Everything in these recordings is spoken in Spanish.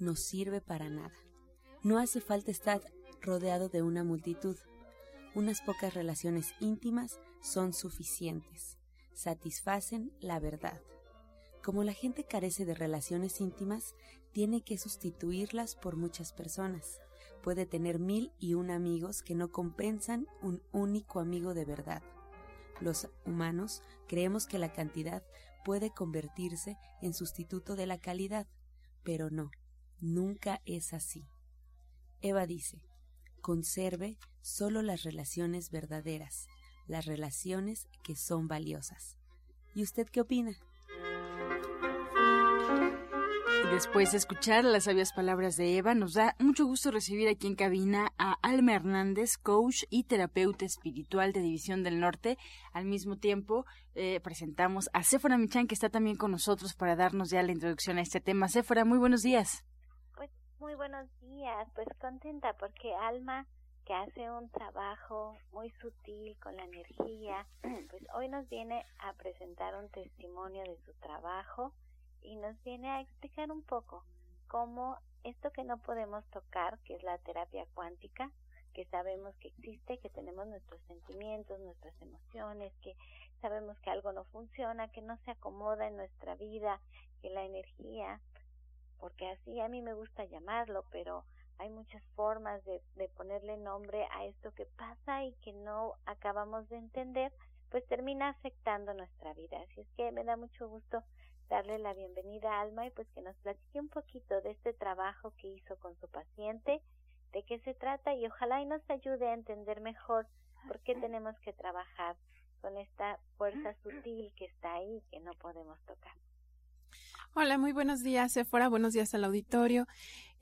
no sirve para nada. No hace falta estar rodeado de una multitud. Unas pocas relaciones íntimas son suficientes. Satisfacen la verdad. Como la gente carece de relaciones íntimas, tiene que sustituirlas por muchas personas. Puede tener mil y un amigos que no compensan un único amigo de verdad. Los humanos creemos que la cantidad puede convertirse en sustituto de la calidad, pero no, nunca es así. Eva dice, conserve solo las relaciones verdaderas, las relaciones que son valiosas. ¿Y usted qué opina? Después de escuchar las sabias palabras de Eva, nos da mucho gusto recibir aquí en cabina a Alma Hernández, coach y terapeuta espiritual de División del Norte. Al mismo tiempo, eh, presentamos a Sephora Michan, que está también con nosotros para darnos ya la introducción a este tema. Sephora, muy buenos días. Muy buenos días, pues contenta porque Alma, que hace un trabajo muy sutil con la energía, pues hoy nos viene a presentar un testimonio de su trabajo y nos viene a explicar un poco cómo esto que no podemos tocar, que es la terapia cuántica, que sabemos que existe, que tenemos nuestros sentimientos, nuestras emociones, que sabemos que algo no funciona, que no se acomoda en nuestra vida, que la energía, porque así a mí me gusta llamarlo, pero hay muchas formas de, de ponerle nombre a esto que pasa y que no acabamos de entender, pues termina afectando nuestra vida. Así es que me da mucho gusto darle la bienvenida a Alma y pues que nos platique un poquito de este trabajo que hizo con su paciente, de qué se trata y ojalá y nos ayude a entender mejor por qué tenemos que trabajar con esta fuerza sutil que está ahí que no podemos tocar. Hola, muy buenos días, Sephora. Buenos días al auditorio.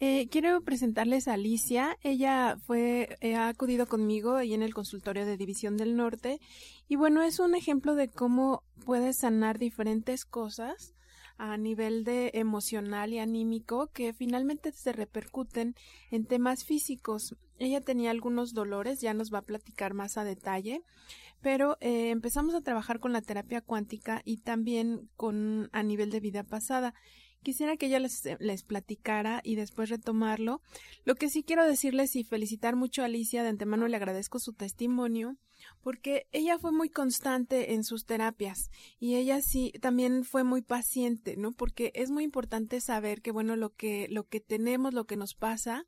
Eh, quiero presentarles a Alicia. Ella fue, eh, ha acudido conmigo ahí en el consultorio de División del Norte. Y bueno, es un ejemplo de cómo puedes sanar diferentes cosas a nivel de emocional y anímico que finalmente se repercuten en temas físicos. Ella tenía algunos dolores, ya nos va a platicar más a detalle, pero eh, empezamos a trabajar con la terapia cuántica y también con a nivel de vida pasada. Quisiera que ella les, les, platicara y después retomarlo. Lo que sí quiero decirles y felicitar mucho a Alicia, de antemano le agradezco su testimonio, porque ella fue muy constante en sus terapias y ella sí también fue muy paciente, ¿no? Porque es muy importante saber que, bueno, lo que, lo que tenemos, lo que nos pasa,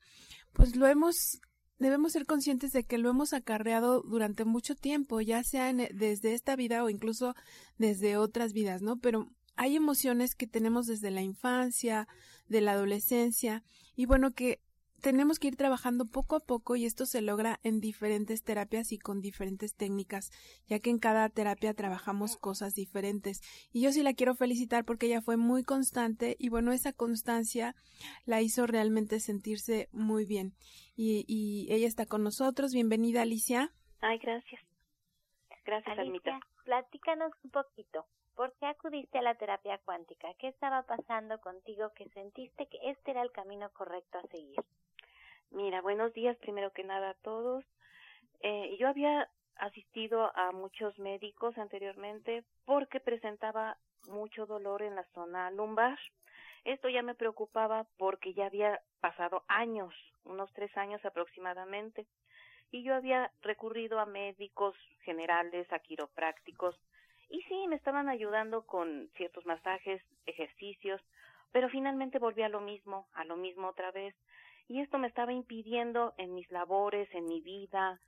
pues lo hemos debemos ser conscientes de que lo hemos acarreado durante mucho tiempo, ya sea en, desde esta vida o incluso desde otras vidas, ¿no? Pero hay emociones que tenemos desde la infancia, de la adolescencia, y bueno, que tenemos que ir trabajando poco a poco y esto se logra en diferentes terapias y con diferentes técnicas, ya que en cada terapia trabajamos cosas diferentes. Y yo sí la quiero felicitar porque ella fue muy constante y bueno, esa constancia la hizo realmente sentirse muy bien. Y, y ella está con nosotros. Bienvenida, Alicia. Ay, gracias. Gracias, Alicia, Almita. Platícanos un poquito. ¿Por qué acudiste a la terapia cuántica? ¿Qué estaba pasando contigo que sentiste que este era el camino correcto a seguir? Mira, buenos días primero que nada a todos. Eh, yo había asistido a muchos médicos anteriormente porque presentaba mucho dolor en la zona lumbar. Esto ya me preocupaba porque ya había pasado años, unos tres años aproximadamente, y yo había recurrido a médicos generales, a quiroprácticos, y sí, me estaban ayudando con ciertos masajes, ejercicios, pero finalmente volví a lo mismo, a lo mismo otra vez, y esto me estaba impidiendo en mis labores, en mi vida,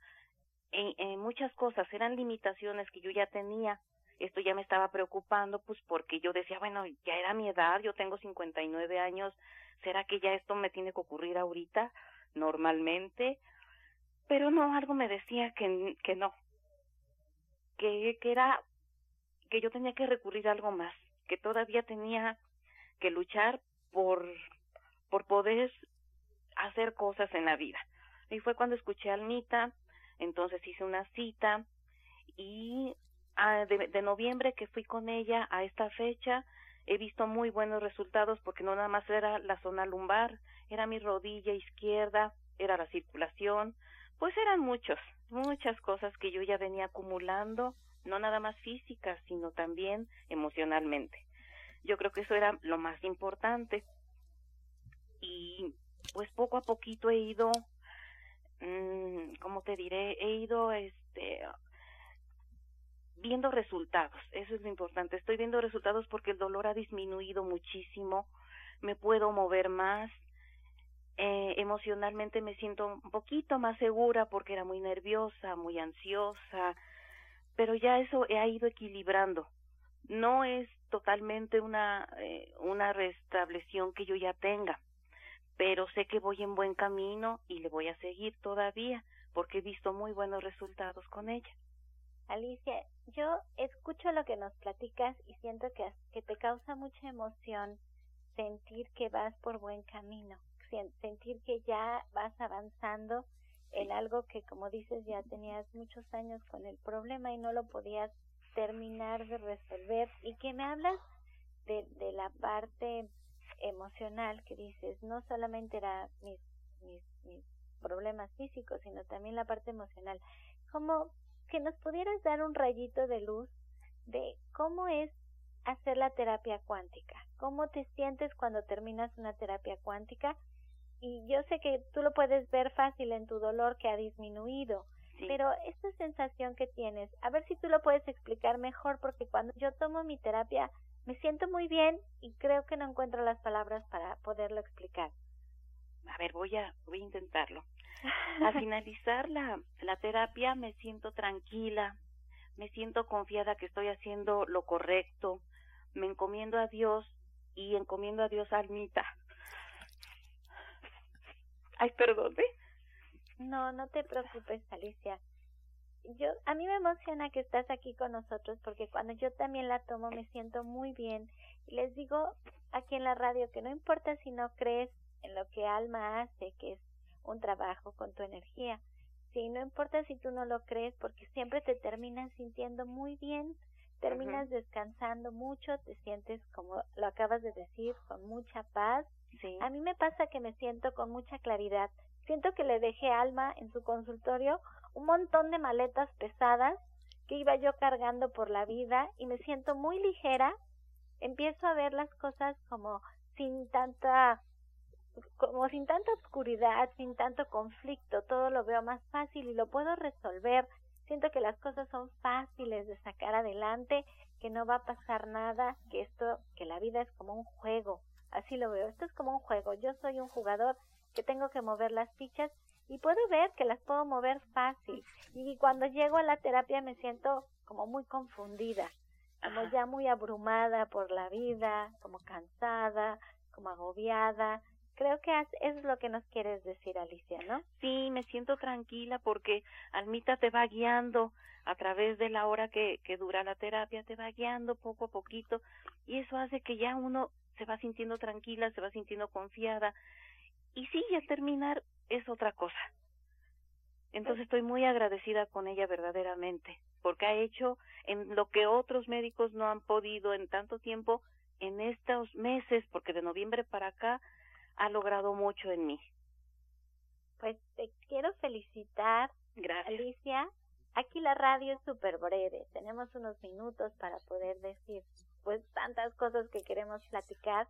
en, en muchas cosas, eran limitaciones que yo ya tenía. Esto ya me estaba preocupando, pues porque yo decía, bueno, ya era mi edad, yo tengo 59 años, ¿será que ya esto me tiene que ocurrir ahorita, normalmente? Pero no, algo me decía que, que no, que, que era, que yo tenía que recurrir a algo más, que todavía tenía que luchar por, por poder hacer cosas en la vida. Y fue cuando escuché a Almita, entonces hice una cita y ah, de, de noviembre que fui con ella a esta fecha, he visto muy buenos resultados porque no nada más era la zona lumbar, era mi rodilla izquierda, era la circulación, pues eran muchos, muchas cosas que yo ya venía acumulando, no nada más físicas, sino también emocionalmente. Yo creo que eso era lo más importante. Y pues poco a poquito he ido, mmm, ¿cómo te diré? He ido, este, viendo resultados. Eso es lo importante. Estoy viendo resultados porque el dolor ha disminuido muchísimo. Me puedo mover más. Eh, emocionalmente me siento un poquito más segura porque era muy nerviosa, muy ansiosa, pero ya eso ha ido equilibrando. No es totalmente una, eh, una restableción que yo ya tenga, pero sé que voy en buen camino y le voy a seguir todavía porque he visto muy buenos resultados con ella. Alicia, yo escucho lo que nos platicas y siento que, que te causa mucha emoción sentir que vas por buen camino, sentir que ya vas avanzando en algo que, como dices, ya tenías muchos años con el problema y no lo podías terminar de resolver y que me hablas de, de la parte emocional que dices, no solamente era mis, mis, mis problemas físicos, sino también la parte emocional. ¿Cómo que nos pudieras dar un rayito de luz de cómo es hacer la terapia cuántica? ¿Cómo te sientes cuando terminas una terapia cuántica? Y yo sé que tú lo puedes ver fácil en tu dolor que ha disminuido, pero esta sensación que tienes, a ver si tú lo puedes explicar mejor, porque cuando yo tomo mi terapia me siento muy bien y creo que no encuentro las palabras para poderlo explicar. A ver, voy a, voy a intentarlo. Al finalizar la, la terapia me siento tranquila, me siento confiada que estoy haciendo lo correcto, me encomiendo a Dios y encomiendo a Dios a Almita. Ay, perdón. No, no te preocupes, Alicia. Yo, a mí me emociona que estás aquí con nosotros porque cuando yo también la tomo me siento muy bien. Y les digo aquí en la radio que no importa si no crees en lo que Alma hace, que es un trabajo con tu energía. Sí, no importa si tú no lo crees porque siempre te terminas sintiendo muy bien, terminas descansando mucho, te sientes como lo acabas de decir, con mucha paz. A mí me pasa que me siento con mucha claridad. Siento que le dejé alma en su consultorio un montón de maletas pesadas que iba yo cargando por la vida y me siento muy ligera. Empiezo a ver las cosas como sin tanta como sin tanta oscuridad, sin tanto conflicto, todo lo veo más fácil y lo puedo resolver. Siento que las cosas son fáciles de sacar adelante, que no va a pasar nada, que esto, que la vida es como un juego. Así lo veo. Esto es como un juego. Yo soy un jugador que tengo que mover las fichas y puedo ver que las puedo mover fácil. Y cuando llego a la terapia me siento como muy confundida, como ya muy abrumada por la vida, como cansada, como agobiada Creo que eso es lo que nos quieres decir, Alicia, ¿no? Sí, me siento tranquila porque Almita te va guiando a través de la hora que, que dura la terapia, te va guiando poco a poquito y eso hace que ya uno se va sintiendo tranquila, se va sintiendo confiada y sí, al terminar es otra cosa. Entonces estoy muy agradecida con ella verdaderamente, porque ha hecho en lo que otros médicos no han podido en tanto tiempo en estos meses, porque de noviembre para acá ha logrado mucho en mí. Pues te quiero felicitar, Gracias. Alicia. Aquí la radio es súper breve, tenemos unos minutos para poder decir pues tantas cosas que queremos platicar.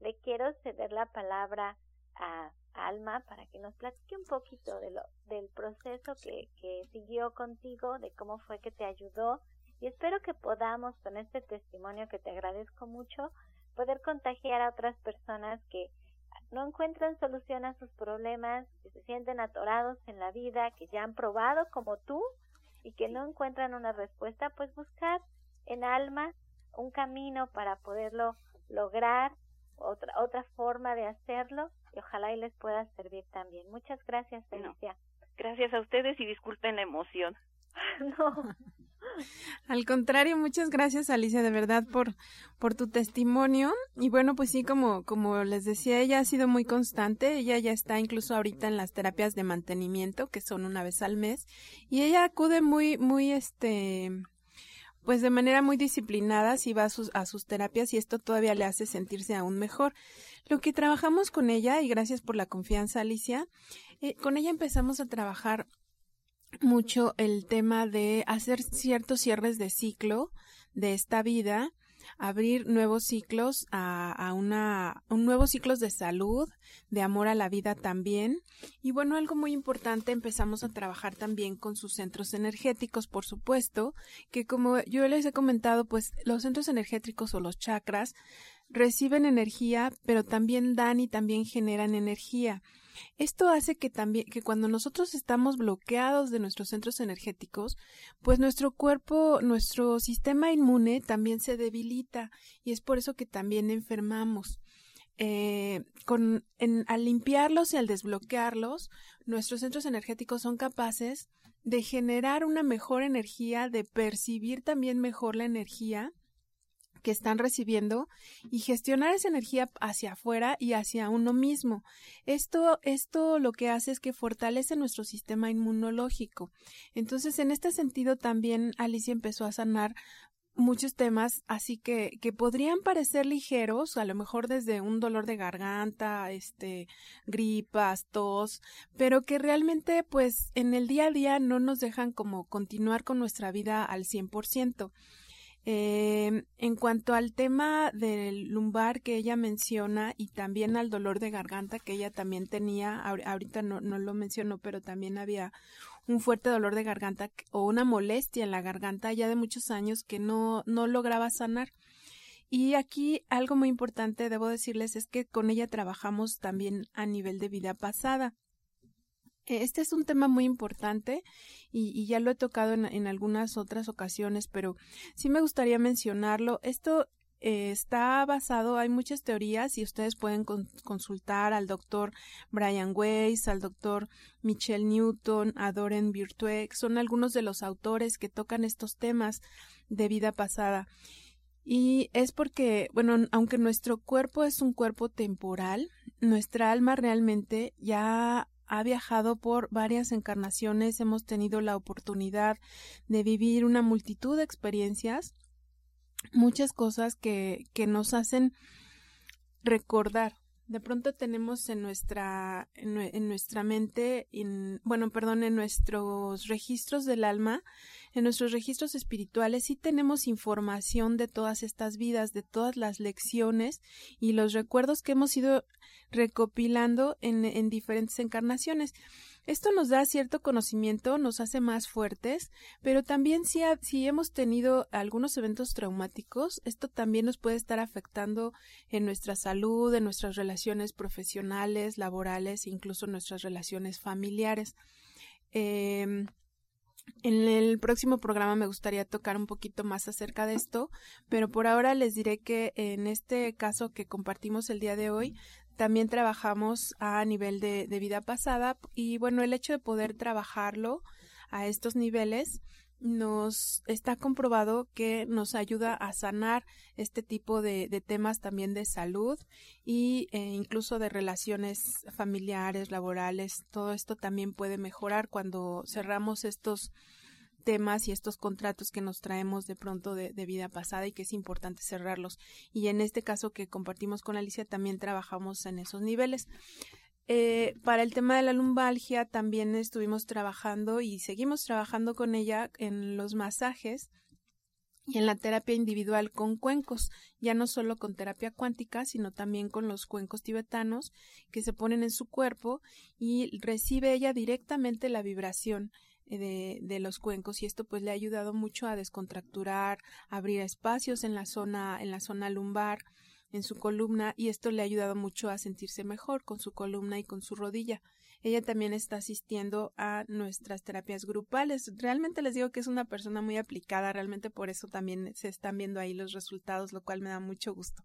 Le quiero ceder la palabra a Alma para que nos platique un poquito de lo, del proceso que, que siguió contigo, de cómo fue que te ayudó y espero que podamos con este testimonio que te agradezco mucho poder contagiar a otras personas que no encuentran solución a sus problemas, que se sienten atorados en la vida, que ya han probado como tú y que no encuentran una respuesta, pues buscar en alma un camino para poderlo lograr, otra, otra forma de hacerlo y ojalá y les pueda servir también. Muchas gracias, Felicia. gracias a ustedes y disculpen la emoción. no. Al contrario, muchas gracias Alicia de verdad por, por tu testimonio. Y bueno, pues sí, como, como les decía, ella ha sido muy constante. Ella ya está incluso ahorita en las terapias de mantenimiento, que son una vez al mes. Y ella acude muy, muy, este, pues de manera muy disciplinada si va a sus, a sus terapias y esto todavía le hace sentirse aún mejor. Lo que trabajamos con ella, y gracias por la confianza Alicia, eh, con ella empezamos a trabajar mucho el tema de hacer ciertos cierres de ciclo de esta vida, abrir nuevos ciclos a, a una, un nuevos ciclos de salud, de amor a la vida también. Y bueno, algo muy importante, empezamos a trabajar también con sus centros energéticos, por supuesto, que como yo les he comentado, pues los centros energéticos o los chakras reciben energía, pero también dan y también generan energía. Esto hace que también, que cuando nosotros estamos bloqueados de nuestros centros energéticos, pues nuestro cuerpo, nuestro sistema inmune también se debilita y es por eso que también enfermamos. Eh, con, al limpiarlos y al desbloquearlos, nuestros centros energéticos son capaces de generar una mejor energía, de percibir también mejor la energía que están recibiendo y gestionar esa energía hacia afuera y hacia uno mismo. Esto, esto lo que hace es que fortalece nuestro sistema inmunológico. Entonces, en este sentido también Alicia empezó a sanar muchos temas así que que podrían parecer ligeros, a lo mejor desde un dolor de garganta, este gripas, tos, pero que realmente pues en el día a día no nos dejan como continuar con nuestra vida al 100%. Eh, en cuanto al tema del lumbar que ella menciona y también al dolor de garganta que ella también tenía, ahorita no, no lo mencionó, pero también había un fuerte dolor de garganta o una molestia en la garganta ya de muchos años que no, no lograba sanar. Y aquí algo muy importante, debo decirles, es que con ella trabajamos también a nivel de vida pasada. Este es un tema muy importante y, ya lo he tocado en, algunas otras ocasiones, pero sí me gustaría mencionarlo. Esto eh, está basado, hay muchas teorías y ustedes pueden consultar al doctor Brian Weiss, al doctor Michelle Newton, a Doren Virtue, son algunos de los autores que tocan estos temas de vida pasada. Y es porque, bueno, aunque nuestro cuerpo es un cuerpo temporal, nuestra alma realmente ya ha viajado por varias encarnaciones, hemos tenido la oportunidad de vivir una multitud de experiencias, muchas cosas que, que nos hacen recordar. De pronto tenemos en nuestra, en, nuestra mente, en, bueno, perdón, en nuestros registros del alma, en nuestros registros espirituales sí tenemos información de todas estas vidas, de todas las lecciones y los recuerdos que hemos ido recopilando en, en diferentes encarnaciones. Esto nos da cierto conocimiento, nos hace más fuertes, pero también si, hemos tenido algunos eventos traumáticos, esto también nos puede estar afectando en nuestra salud, en nuestras relaciones profesionales, laborales, incluso nuestras relaciones familiares. Eh, en el próximo programa me gustaría tocar un poquito más acerca de esto, pero por ahora les diré que en este caso que compartimos el día de hoy, también trabajamos a nivel de, vida pasada y bueno, el hecho de poder trabajarlo a estos niveles nos está comprobado que nos ayuda a sanar este tipo de, de temas también de salud eh, incluso de relaciones familiares, laborales. Todo esto también puede mejorar cuando cerramos estos temas y estos contratos que nos traemos de pronto de, vida pasada y que es importante cerrarlos. Y en este caso que compartimos con Alicia también trabajamos en esos niveles. Eh, para el tema de la lumbalgia también estuvimos trabajando y seguimos trabajando con ella en los masajes y en la terapia individual con cuencos, ya no solo con terapia cuántica, sino también con los cuencos tibetanos que se ponen en su cuerpo y recibe ella directamente la vibración de, de, los cuencos y esto pues le ha ayudado mucho a descontracturar, abrir espacios en la zona, en la zona lumbar, en su columna y esto le ha ayudado mucho a sentirse mejor con su columna y con su rodilla. Ella también está asistiendo a nuestras terapias grupales. Realmente les digo que es una persona muy aplicada, realmente por eso también se están viendo ahí los resultados, lo cual me da mucho gusto.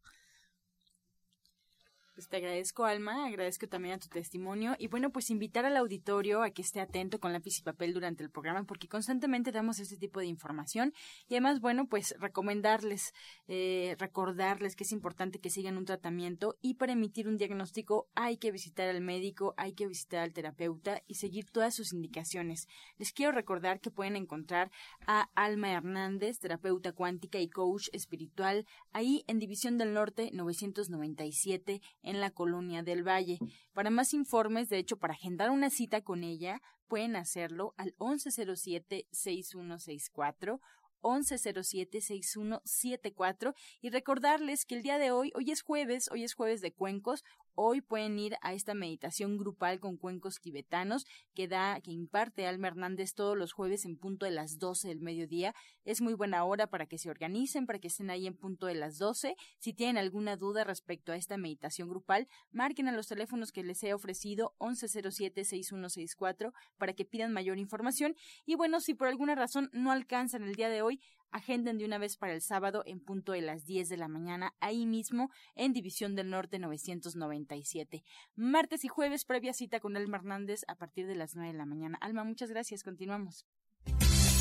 Pues te agradezco, Alma, agradezco también a tu testimonio y bueno, pues invitar al auditorio a que esté atento con lápiz y papel durante el programa porque constantemente damos este tipo de información y además, bueno, pues recomendarles, eh, recordarles que es importante que sigan un tratamiento y para emitir un diagnóstico hay que visitar al médico, hay que visitar al terapeuta y seguir todas sus indicaciones. Les quiero recordar que pueden encontrar a Alma Hernández, terapeuta cuántica y coach espiritual, ahí en División del Norte 997 en la colonia del Valle. Para más informes, de hecho, para agendar una cita con ella, pueden hacerlo al 1107-6164 1107-6174 y recordarles que el día de hoy, hoy es jueves, hoy es jueves de cuencos, Hoy pueden ir a esta meditación grupal con cuencos tibetanos que da, que imparte Alma Hernández todos los jueves en punto de las 12 del mediodía. Es muy buena hora para que se organicen, para que estén ahí en punto de las 12. Si tienen alguna duda respecto a esta meditación grupal, marquen a los teléfonos que les he ofrecido 1107-6164 para que pidan mayor información. Y bueno, si por alguna razón no alcanzan el día de hoy, agenden de una vez para el sábado en punto de las 10 de la mañana, ahí mismo en División del Norte 997. Martes y jueves, previa cita con Elma Hernández a partir de las 9 de la mañana. Alma, muchas gracias. Continuamos.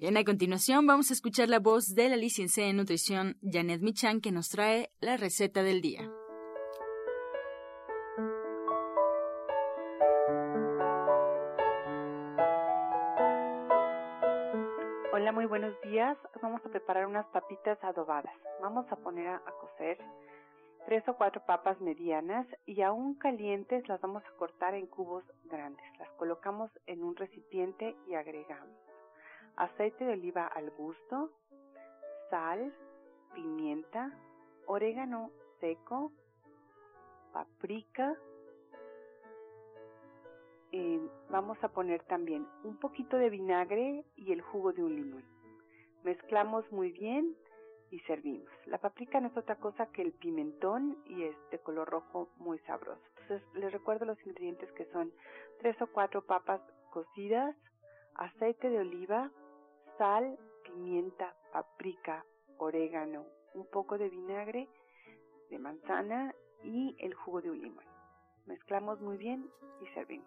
Bien, a continuación vamos a escuchar la voz de la licenciada en nutrición Janet Michan que nos trae la receta del día. Hola, muy buenos días. Vamos a preparar unas papitas adobadas. Vamos a poner a, a cocer tres o cuatro papas medianas y aún calientes las vamos a cortar en cubos grandes. Las colocamos en un recipiente y agregamos aceite de oliva al gusto, sal, pimienta, orégano seco, paprika. Eh, vamos a poner también un poquito de vinagre y el jugo de un limón. Mezclamos muy bien y servimos. La paprika no es otra cosa que el pimentón y es de color rojo muy sabroso. Entonces les recuerdo los ingredientes que son tres o cuatro papas cocidas, aceite de oliva, sal, pimienta, paprika, orégano, un poco de vinagre de manzana y el jugo de un limón. Mezclamos muy bien y servimos.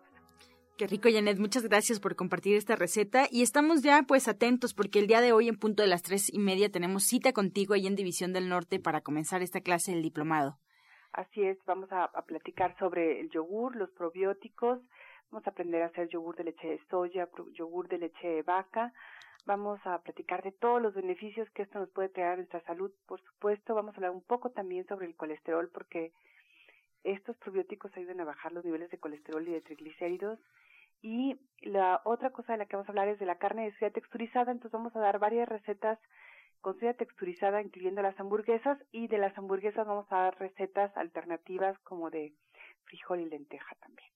Qué rico, Janet. Muchas gracias por compartir esta receta. Y estamos ya pues atentos porque el día de hoy en punto de las tres y media tenemos cita contigo ahí en División del Norte para comenzar esta clase del diplomado. Así es, vamos a, a platicar sobre el yogur, los probióticos, vamos a aprender a hacer yogur de leche de soya, yogur de leche de vaca, vamos a platicar de todos los beneficios que esto nos puede traer a nuestra salud. Por supuesto, vamos a hablar un poco también sobre el colesterol porque estos probióticos ayudan a bajar los niveles de colesterol y de triglicéridos. Y la otra cosa de la que vamos a hablar es de la carne de soya texturizada, entonces vamos a dar varias recetas con soya texturizada, incluyendo las hamburguesas, y de las hamburguesas vamos a dar recetas alternativas como de frijol y lenteja también.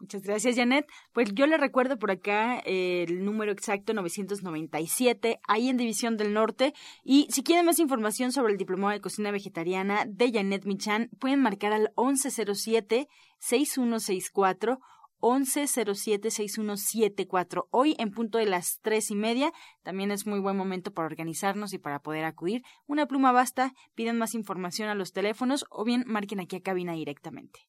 Muchas gracias, Janet. Pues yo le recuerdo por acá el número exacto 997, ahí en División del Norte. Y si quieren más información sobre el Diplomado de Cocina Vegetariana de Janet Michan, pueden marcar al 1107-6164. 1107-6174. Hoy en punto de las tres y media. También es muy buen momento para organizarnos y para poder acudir. Una pluma basta, piden más información a los teléfonos o bien marquen aquí a cabina directamente.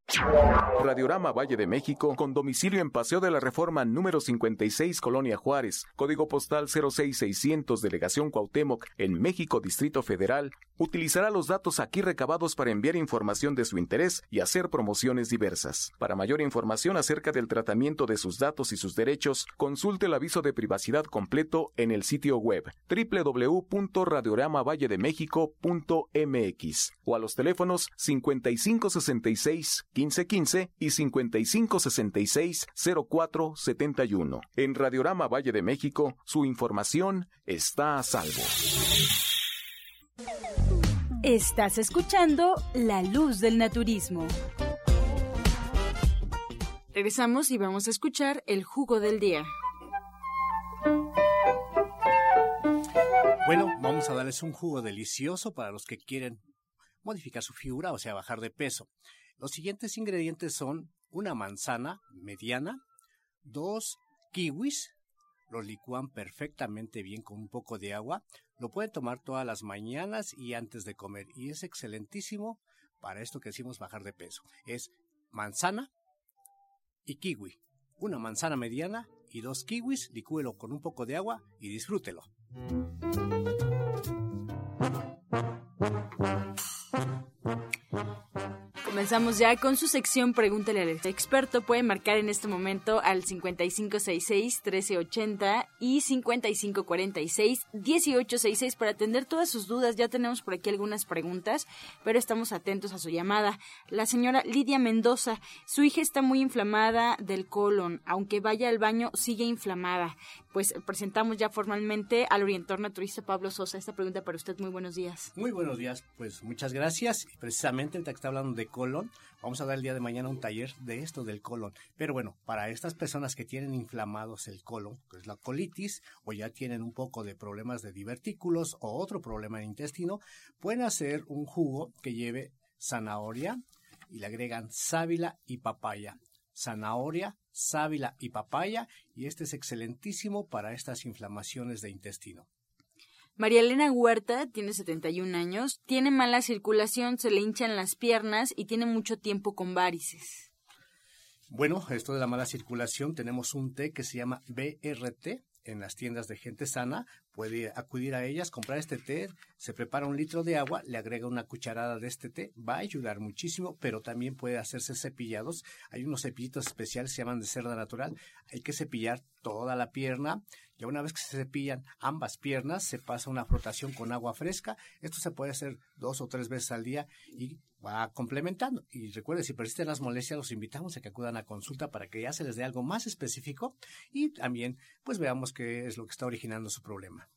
Radiorama Valle de México, con domicilio en Paseo de la Reforma número 56, Colonia Juárez, código postal 06600, Delegación Cuauhtémoc, en México, Distrito Federal, utilizará los datos aquí recabados para enviar información de su interés y hacer promociones diversas. Para mayor información acerca del tratamiento de sus datos y sus derechos, consulte el aviso de privacidad completo en el sitio web www.radioramavalle-de-méxico.mx o a los teléfonos 5566 1515 y 5566-0471. En Radiorama Valle de México, su información está a salvo. Estás escuchando La Luz del Naturismo. Regresamos y vamos a escuchar el jugo del día. Bueno, vamos a darles un jugo delicioso para los que quieren modificar su figura, o sea, bajar de peso. Los siguientes ingredientes son una manzana mediana, dos kiwis, lo licúan perfectamente bien con un poco de agua, lo pueden tomar todas las mañanas y antes de comer y es excelentísimo para esto que decimos bajar de peso. Es manzana y kiwi, una manzana mediana y dos kiwis, licúelo con un poco de agua y disfrútelo. Comenzamos ya con su sección Pregúntale al experto. Puede marcar en este momento al 5566-1380 y 5546-1866 para atender todas sus dudas. Ya tenemos por aquí algunas preguntas, pero estamos atentos a su llamada. La señora Lidia Mendoza, su hija está muy inflamada del colon. Aunque vaya al baño, sigue inflamada. Pues presentamos ya formalmente al orientor naturista Pablo Sosa. Esta pregunta para usted. Muy buenos días. Muy buenos días. Pues muchas gracias. Precisamente, ahorita que está hablando de colon, colon. Vamos a dar el día de mañana un taller de esto del colon. Pero bueno, para estas personas que tienen inflamados el colon, que es la colitis, o ya tienen un poco de problemas de divertículos o otro problema de intestino, pueden hacer un jugo que lleve zanahoria y le agregan sábila y papaya. Zanahoria, sábila y papaya, y este es excelentísimo para estas inflamaciones de intestino. María Elena Huerta tiene 71 años, tiene mala circulación, se le hinchan las piernas y tiene mucho tiempo con varices. Bueno, esto de la mala circulación, tenemos un té que se llama BRT en las tiendas de gente sana, puede acudir a ellas, comprar este té, se prepara un litro de agua, le agrega una cucharada de este té, va a ayudar muchísimo, pero también puede hacerse cepillados. Hay unos cepillitos especiales, se llaman de cerda natural, hay que cepillar toda la pierna, ya una vez que se cepillan ambas piernas, se pasa una frotación con agua fresca. Esto se puede hacer dos o tres veces al día y va complementando. Y recuerden, si persisten las molestias, los invitamos a que acudan a consulta para que ya se les dé algo más específico y también pues veamos qué es lo que está originando su problema.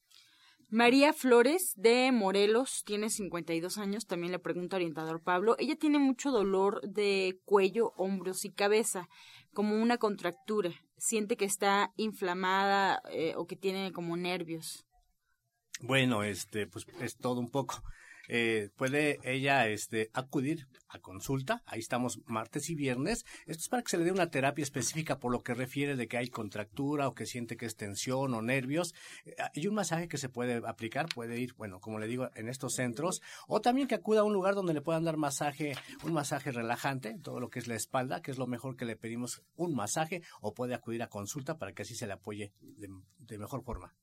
María Flores de Morelos tiene 52 años, también le pregunta orientador Pablo. Ella tiene mucho dolor de cuello, hombros y cabeza, como una contractura. Siente que está inflamada eh, o que tiene como nervios. Bueno, este, pues es todo un poco eh, puede ella este, acudir a consulta. Ahí estamos martes y viernes. Esto es para que se le dé una terapia específica por lo que refiere de que hay contractura o que siente que es tensión o nervios. Eh, y un masaje que se puede aplicar, puede ir, bueno, como le digo, en estos centros. O también que acuda a un lugar donde le puedan dar masaje, un masaje relajante, todo lo que es la espalda, que es lo mejor que le pedimos un masaje, o puede acudir a consulta para que así se le apoye de mejor forma.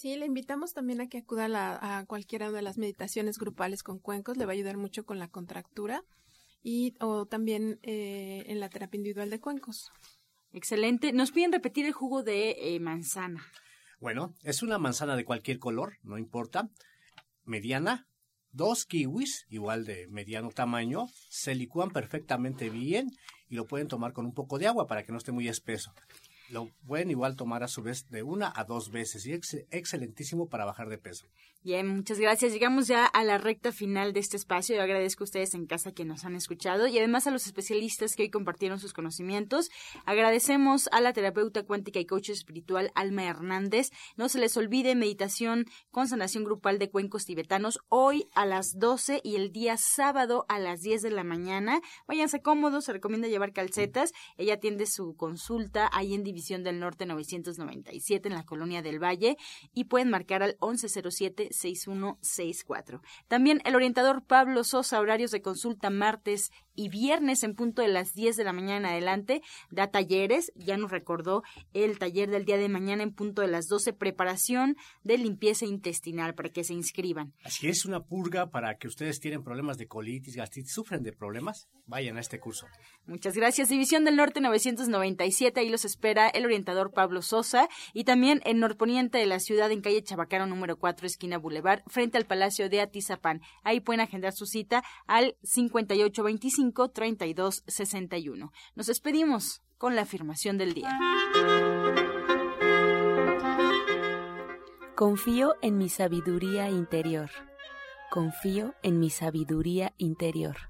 Sí, le invitamos también a que acuda a, cualquiera de las meditaciones grupales con cuencos, le va a ayudar mucho con la contractura y o también eh, en la terapia individual de cuencos. Excelente. Nos piden repetir el jugo de eh, manzana. Bueno, es una manzana de cualquier color, no importa. Mediana, dos kiwis, igual de mediano tamaño, se licúan perfectamente bien y lo pueden tomar con un poco de agua para que no esté muy espeso. Lo pueden igual tomar a su vez de una a dos veces y es excelentísimo para bajar de peso. Bien, muchas gracias. Llegamos ya a la recta final de este espacio. Yo agradezco a ustedes en casa que nos han escuchado y además a los especialistas que hoy compartieron sus conocimientos. Agradecemos a la terapeuta cuántica y coach espiritual Alma Hernández. No se les olvide meditación con sanación grupal de cuencos tibetanos hoy a las 12 y el día sábado a las 10 de la mañana. Váyanse cómodos, se recomienda llevar calcetas. Ella atiende su consulta ahí en División del Norte 997 en la Colonia del Valle y pueden marcar al 1107 6164. También el orientador Pablo Sosa, horarios de consulta martes y viernes en punto de las 10 de la mañana en adelante, da talleres, ya nos recordó el taller del día de mañana en punto de las 12, preparación de limpieza intestinal para que se inscriban. Así es, una purga para que ustedes tienen problemas de colitis, gastritis, sufren de problemas, vayan a este curso. Muchas gracias. División del Norte 997, ahí los espera el orientador Pablo Sosa y también en norponiente de la ciudad en calle Chabacano número 4, esquina Boulevard, frente al Palacio de Atizapán. Ahí pueden agendar su cita al 5825-3261. Nos despedimos con la afirmación del día. Confío en mi sabiduría interior. Confío en mi sabiduría interior.